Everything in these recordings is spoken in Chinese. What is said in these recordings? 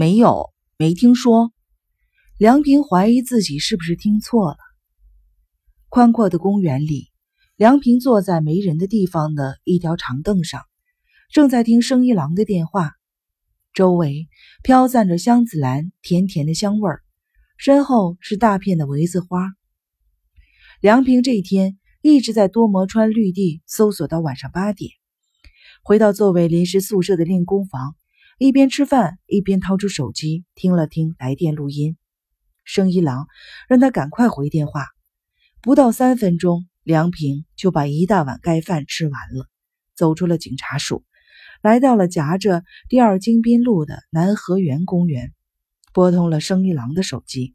没有，没听说。梁平怀疑自己是不是听错了。宽阔的公园里，梁平坐在没人的地方的一条长凳上，正在听生一郎的电话。周围飘散着香子兰甜甜的香味儿，身后是大片的苇子花。梁平这一天一直在多摩川绿地搜索到晚上八点，回到作为临时宿舍的练功房，一边吃饭一边掏出手机听了听来电录音。生一郎让他赶快回电话，不到三分钟，梁平就把一大碗盖饭吃完了，走出了警察署。来到了夹着第二京滨路的南河园公园，拨通了生一郎的手机。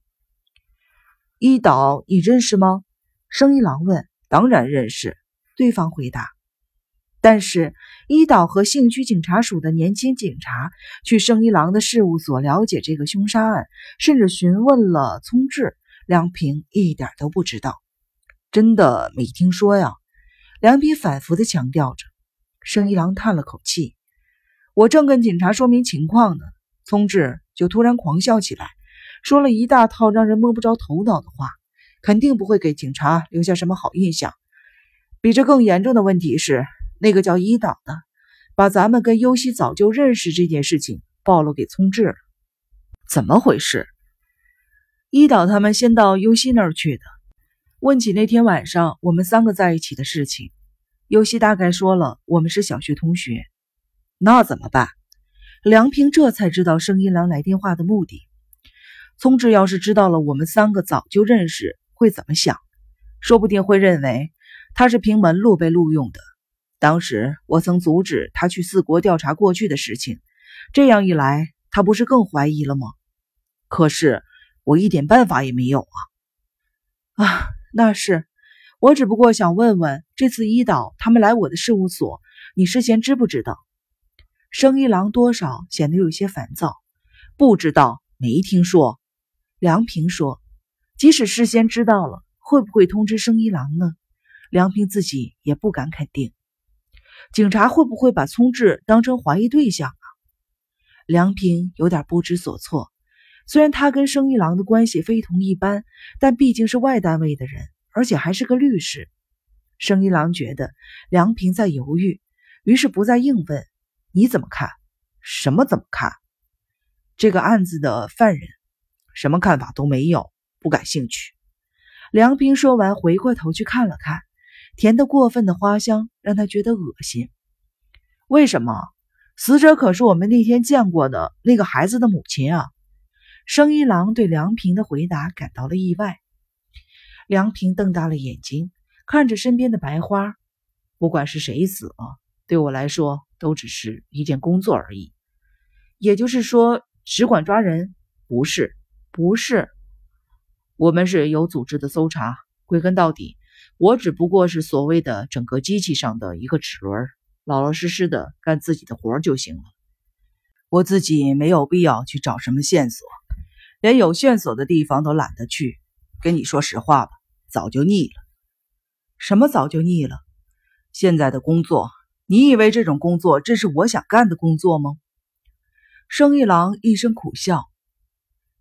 一岛，你认识吗？生一郎问。当然认识，对方回答。但是一岛和信区警察署的年轻警察去生一郎的事务所了解这个凶杀案，甚至询问了聪志，梁平一点都不知道。真的没听说呀？梁平反复的强调着。生一郎叹了口气。我正跟警察说明情况呢，聪志就突然狂笑起来，说了一大套让人摸不着头脑的话，肯定不会给警察留下什么好印象。比这更严重的问题是，那个叫一岛的，把咱们跟优希早就认识这件事情暴露给聪智了。怎么回事？一岛他们先到优希那儿去的，问起那天晚上我们三个在一起的事情，优希大概说了我们是小学同学。那怎么办？梁平这才知道生一郎来电话的目的。聪志要是知道了我们三个早就认识，会怎么想？说不定会认为他是凭门路被录用的。当时我曾阻止他去四国调查过去的事情，这样一来，他不是更怀疑了吗？可是我一点办法也没有啊！啊，那是，我只不过想问问，这次一岛他们来我的事务所，你事先知不知道？生一郎多少显得有些烦躁，不知道，没听说。梁平说：“即使事先知道了，会不会通知生一郎呢？”梁平自己也不敢肯定。警察会不会把聪志当成怀疑对象啊？梁平有点不知所措。虽然他跟生一郎的关系非同一般，但毕竟是外单位的人，而且还是个律师。生一郎觉得梁平在犹豫，于是不再硬问。你怎么看？什么怎么看？这个案子的犯人，什么看法都没有，不感兴趣。梁平说完，回过头去看了看，甜的过分的花香让他觉得恶心。为什么？死者可是我们那天见过的那个孩子的母亲啊！生一郎对梁平的回答感到了意外。梁平瞪大了眼睛，看着身边的白花。不管是谁死了，对我来说。都只是一件工作而已，也就是说，只管抓人？不是，不是，我们是有组织的搜查。归根到底，我只不过是所谓的整个机器上的一个齿轮，老老实实的干自己的活就行了。我自己没有必要去找什么线索，连有线索的地方都懒得去。跟你说实话吧，早就腻了。什么早就腻了？现在的工作。你以为这种工作这是我想干的工作吗？生一郎一声苦笑。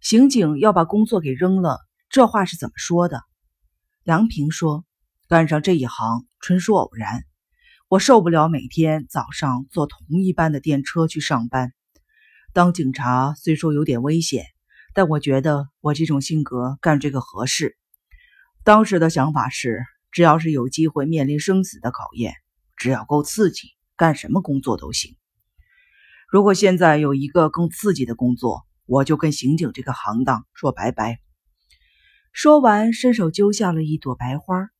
刑警要把工作给扔了，这话是怎么说的？梁平说：“干上这一行纯属偶然，我受不了每天早上坐同一班的电车去上班。当警察虽说有点危险，但我觉得我这种性格干这个合适。当时的想法是，只要是有机会面临生死的考验。”只要够刺激，干什么工作都行。如果现在有一个更刺激的工作，我就跟刑警这个行当说拜拜。说完，伸手揪下了一朵白花。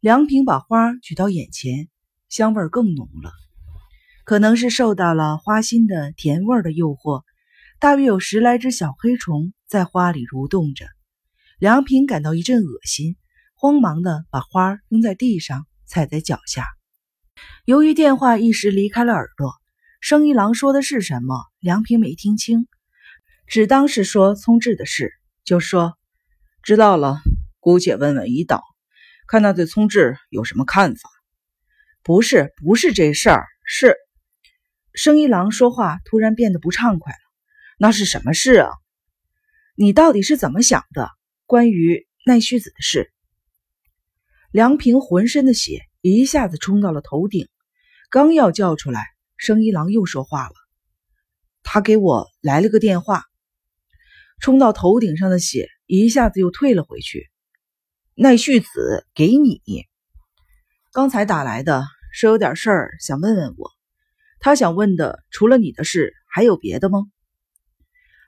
梁平把花举到眼前，香味更浓了。可能是受到了花心的甜味的诱惑，大约有十来只小黑虫在花里蠕动着。梁平感到一阵恶心，慌忙的把花扔在地上，踩在脚下。由于电话一时离开了耳朵，生一郎说的是什么，梁平没听清，只当是说聪智的事，就说知道了，姑且问问一岛，看他对聪智有什么看法。不是，不是这事儿，是生一郎说话突然变得不畅快了。那是什么事啊？你到底是怎么想的？关于奈绪子的事。梁平浑身的血一下子冲到了头顶，刚要叫出来，生一郎又说话了。他给我来了个电话，冲到头顶上的血一下子又退了回去。奈绪子给你，刚才打来的，说有点事儿想问问我。他想问的除了你的事，还有别的吗？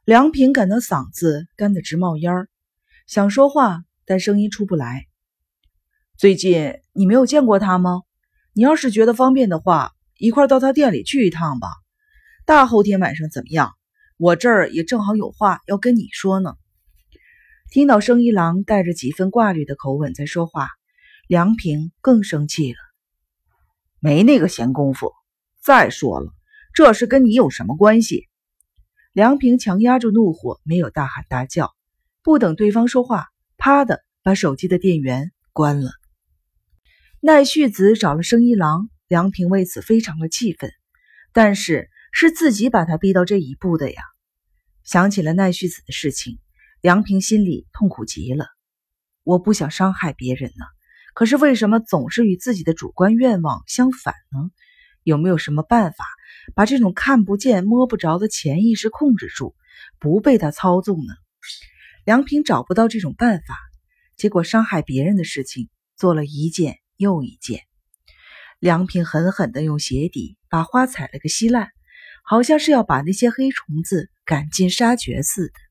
梁平感到嗓子干得直冒烟儿，想说话，但声音出不来。最近你没有见过他吗？你要是觉得方便的话，一块到他店里去一趟吧。大后天晚上怎么样？我这儿也正好有话要跟你说呢。听到生一郎带着几分挂虑的口吻在说话，梁平更生气了。没那个闲工夫。再说了，这事跟你有什么关系？梁平强压住怒火，没有大喊大叫，不等对方说话，啪的把手机的电源关了。奈绪子找了生一郎，梁平为此非常的气愤，但是是自己把他逼到这一步的呀。想起了奈绪子的事情。梁平心里痛苦极了，我不想伤害别人呢，可是为什么总是与自己的主观愿望相反呢？有没有什么办法把这种看不见摸不着的潜意识控制住，不被他操纵呢？梁平找不到这种办法，结果伤害别人的事情做了一件又一件。梁平狠狠地用鞋底把花踩了个稀烂，好像是要把那些黑虫子赶尽杀绝似的。